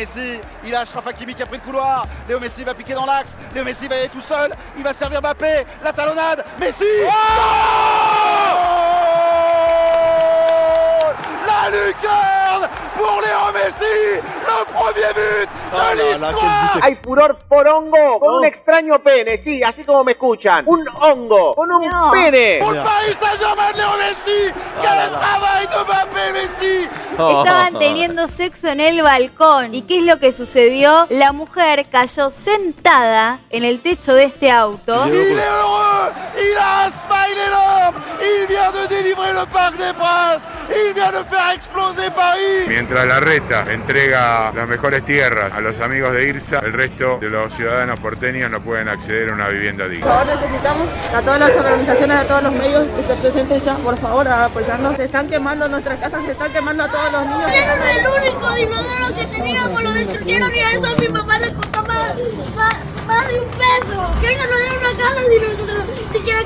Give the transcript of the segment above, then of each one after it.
Messi, il a Achraf Hakimi qui a pris le couloir. Léo Messi va piquer dans l'axe. Léo Messi va y aller tout seul. Il va servir Mbappé. La talonnade. Messi. la lucarne pour Léo Messi. Le premier but de l'histoire. Hay furor por hongo con un extraño pene, sí, así como me escuchan. Un hongo con un No. pene. Pour le Paris Saint-Germain de Léo Messi. Quel travail de Mbappé Messi. Estaban teniendo sexo en el balcón. ¿Y qué es lo que sucedió? La mujer cayó sentada en el techo de este auto. Est heureux, il a un smile énorme, il vient de délivrer le Parc des Princes, il vient de faire exploser Paris. Mientras la reta entrega las mejores tierras a los amigos de IRSA, el resto de los ciudadanos porteños no pueden acceder a una vivienda digna. Por favor, necesitamos a todas las organizaciones, a todos los medios que se presenten ya, por favor, a apoyarnos. Se están quemando nuestras casas, se están quemando a todos los niños. Era el único inodoro que teníamos, lo destruyeron y a eso a mi papá le costó más, más, más de un peso. Que nos den una casa si nosotros,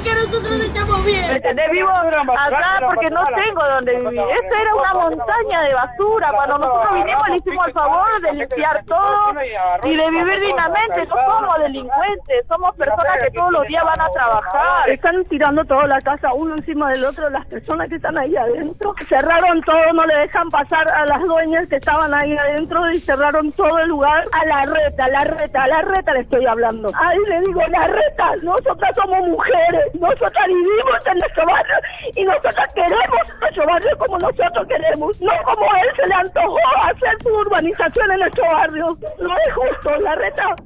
que nosotros estemos bien. ¿Entendés? Vivo acá porque no tengo donde vivir. Esto era una montaña de basura. Cuando nosotros vinimos le hicimos el favor de limpiar todo y de vivir dignamente. No somos delincuentes, somos personas que todos los días van a trabajar. Están tirando toda la casa uno encima del otro las personas que están ahí adentro. Cerraron todo, no le dejan pasar a las dueñas que estaban ahí adentro y cerraron todo el lugar. A la reta, a la reta, a la reta le estoy hablando. Ahí le digo, la reta, nosotras somos mujeres, nosotras vivimos en nuestro barrio y nosotras queremos nuestro barrio como nosotros queremos, no como él se le antojó hacer su urbanización en nuestro barrio. No es justo, la reta.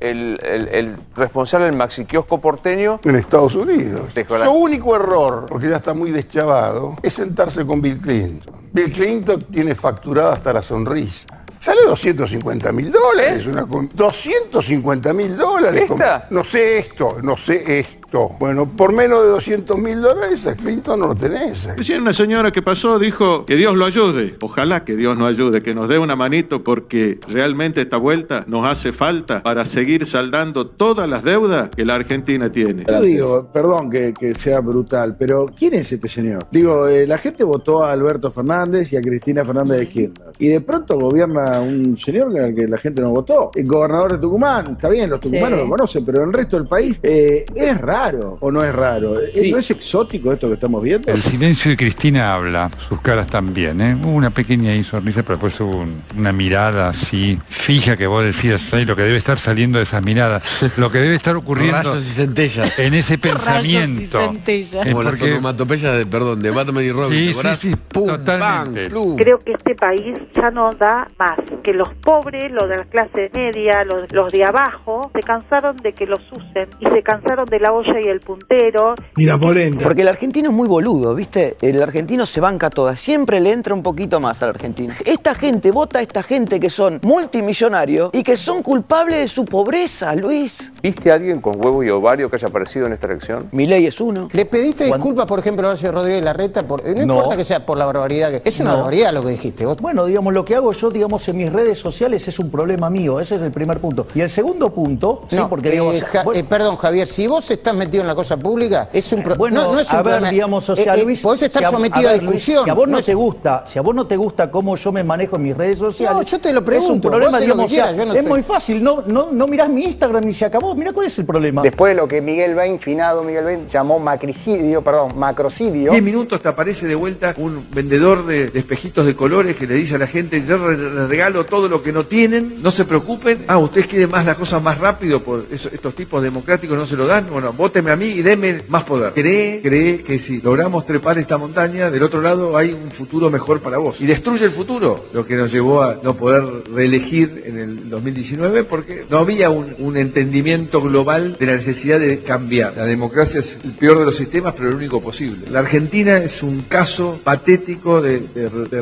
El, el- el responsable del maxi kiosco porteño en Estados Unidos. Su único error, porque ya está muy deschavado, es sentarse con Bill Clinton. Bill Clinton tiene facturada hasta la sonrisa. Sale 250 mil dólares. Una, con- 250 mil dólares. ¿Esta? No sé esto, no sé esto. Bueno, por menos de 200 mil dólares a Clinton no lo tenés. Recién una señora que pasó dijo que Dios lo ayude. Ojalá que Dios nos ayude, que nos dé una manito porque realmente esta vuelta nos hace falta para seguir saldando todas las deudas que la Argentina tiene. Yo digo, perdón que, que sea brutal, pero ¿quién es este señor? Digo, eh, la gente votó a Alberto Fernández y a Cristina Fernández de Kirchner. Y de pronto gobierna un señor con el que la gente no votó. El gobernador de Tucumán, está bien, los tucumanos Sí. lo conocen, pero el resto del país eh, es raro o no es raro. Sí. ¿No es exótico esto que estamos viendo? El silencio de Cristina habla, sus caras también, ¿eh? Hubo una pequeña ahí sonrisa, pero después hubo un- una mirada así fija que vos decías, "Ay, lo que debe estar saliendo de esas miradas, lo que debe estar ocurriendo Rayos y centellas. en ese pensamiento. Es Como las porque- onomatopeyas de, perdón, de Batman y Robin. Sí, ¿te sí, sí, Pum, totalmente. bang. Creo que este país ya no da más. Que los pobres, los de la clase media, los, los de abajo, se cansaron de que los usen y se cansaron de la olla y el puntero. Mira, polenta. Porque el argentino es muy boludo, ¿viste? El argentino se banca toda, siempre le entra un poquito más al argentino. Esta gente vota a esta gente que son multimillonarios y que son culpables de su pobreza, Luis. ¿Viste a alguien con huevo y ovario que haya aparecido en esta elección? Mi ley es uno. ¿Le pediste disculpas, por ejemplo, a Horacio Rodríguez Larreta? Por, no, No. importa que sea por la barbaridad que. Es una No. barbaridad lo que dijiste. Vos- Bueno, digamos, lo que hago yo, digamos, en mis redes sociales es un problema mío. Ese es el primer punto. Y el segundo punto, sí, No, porque eh, digamos, Ja- bueno, eh, perdón, Javier, si vos estás metido en la cosa pública, es un problema. Bueno, no, no es un a ver, problema. digamos, o sea, Eh, eh, Luis, podés estar si a- sometido a, ver, Luis, discusión. si a vos no, es- te gusta, si a vos no te gusta cómo yo me manejo en mis redes sociales, No, yo te lo es un pregunto, problema, vos hacés lo digamos, o sea, quieras, yo no es sé. muy fácil, no, no, no mirás mi Instagram y se acabó. Mira cuál es el problema. Después de lo que Miguel Bain, finado Miguel Bain, llamó macricidio, perdón, macrocidio. 10 minutos te aparece de vuelta un vendedor de, de espejitos de colores que le dice a la gente, yo re- les todo lo que no tienen, no se preocupen. Ah, ustedes quieren más las cosas más rápido, por estos tipos democráticos no se lo dan. Bueno, vóteme a mí y deme más poder. Cree, cree que si logramos trepar esta montaña, del otro lado hay un futuro mejor para vos. Y destruye el futuro, lo que nos llevó a no poder reelegir en el 2019 porque no había un, entendimiento global de la necesidad de cambiar. La democracia es el peor de los sistemas, pero el único posible. La Argentina es un caso patético de,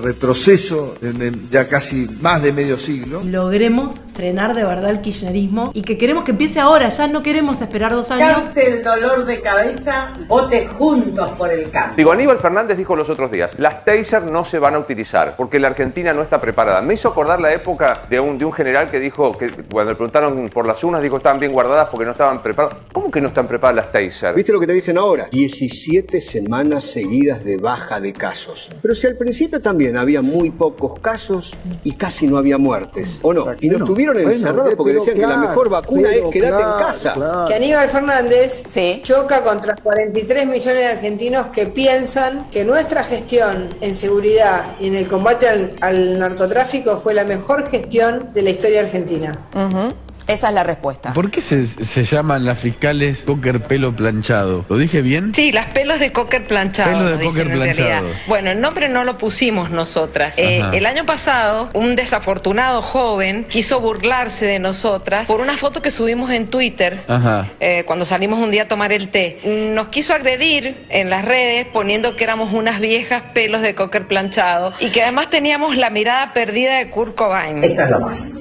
retroceso ya casi más de medio siglo. logremos frenar de verdad el kirchnerismo y que queremos que empiece ahora, ya no queremos esperar dos años. el dolor de cabeza, vote juntos por el cambio. Digo, Aníbal Fernández dijo los otros días, las taser no se van a utilizar porque la Argentina no está preparada. Me hizo acordar la época de un, de un general que dijo que cuando le preguntaron por las urnas, dijo que estaban bien guardadas porque no estaban preparadas. ¿Cómo que no están preparadas las taser? ¿Viste lo que te dicen ahora? 17 semanas seguidas de baja de casos. Pero si al principio también había muy pocos casos y casi no había muertes, ¿o no? Y nos Bueno, tuvieron bueno, encerrados porque decían que la mejor vacuna es quedarte claro, en casa. claro. Que Aníbal Fernández choca contra 43 millones de argentinos que piensan que nuestra gestión en seguridad y en el combate al, al narcotráfico fue la mejor gestión de la historia argentina. Esa es la respuesta. ¿Por qué se, se llaman las fiscales cocker pelo planchado? ¿Lo dije bien? Sí, las pelos de cocker planchado. Pelo de cocker planchado. Bueno, el nombre no lo pusimos nosotras. Eh, el año pasado, un desafortunado joven quiso burlarse de nosotras por una foto que subimos en Twitter. Ajá. eh, cuando salimos un día a tomar el té, nos quiso agredir en las redes poniendo que éramos unas viejas pelos de cocker planchado y que además teníamos la mirada perdida de Kurt Cobain. Esta es la más.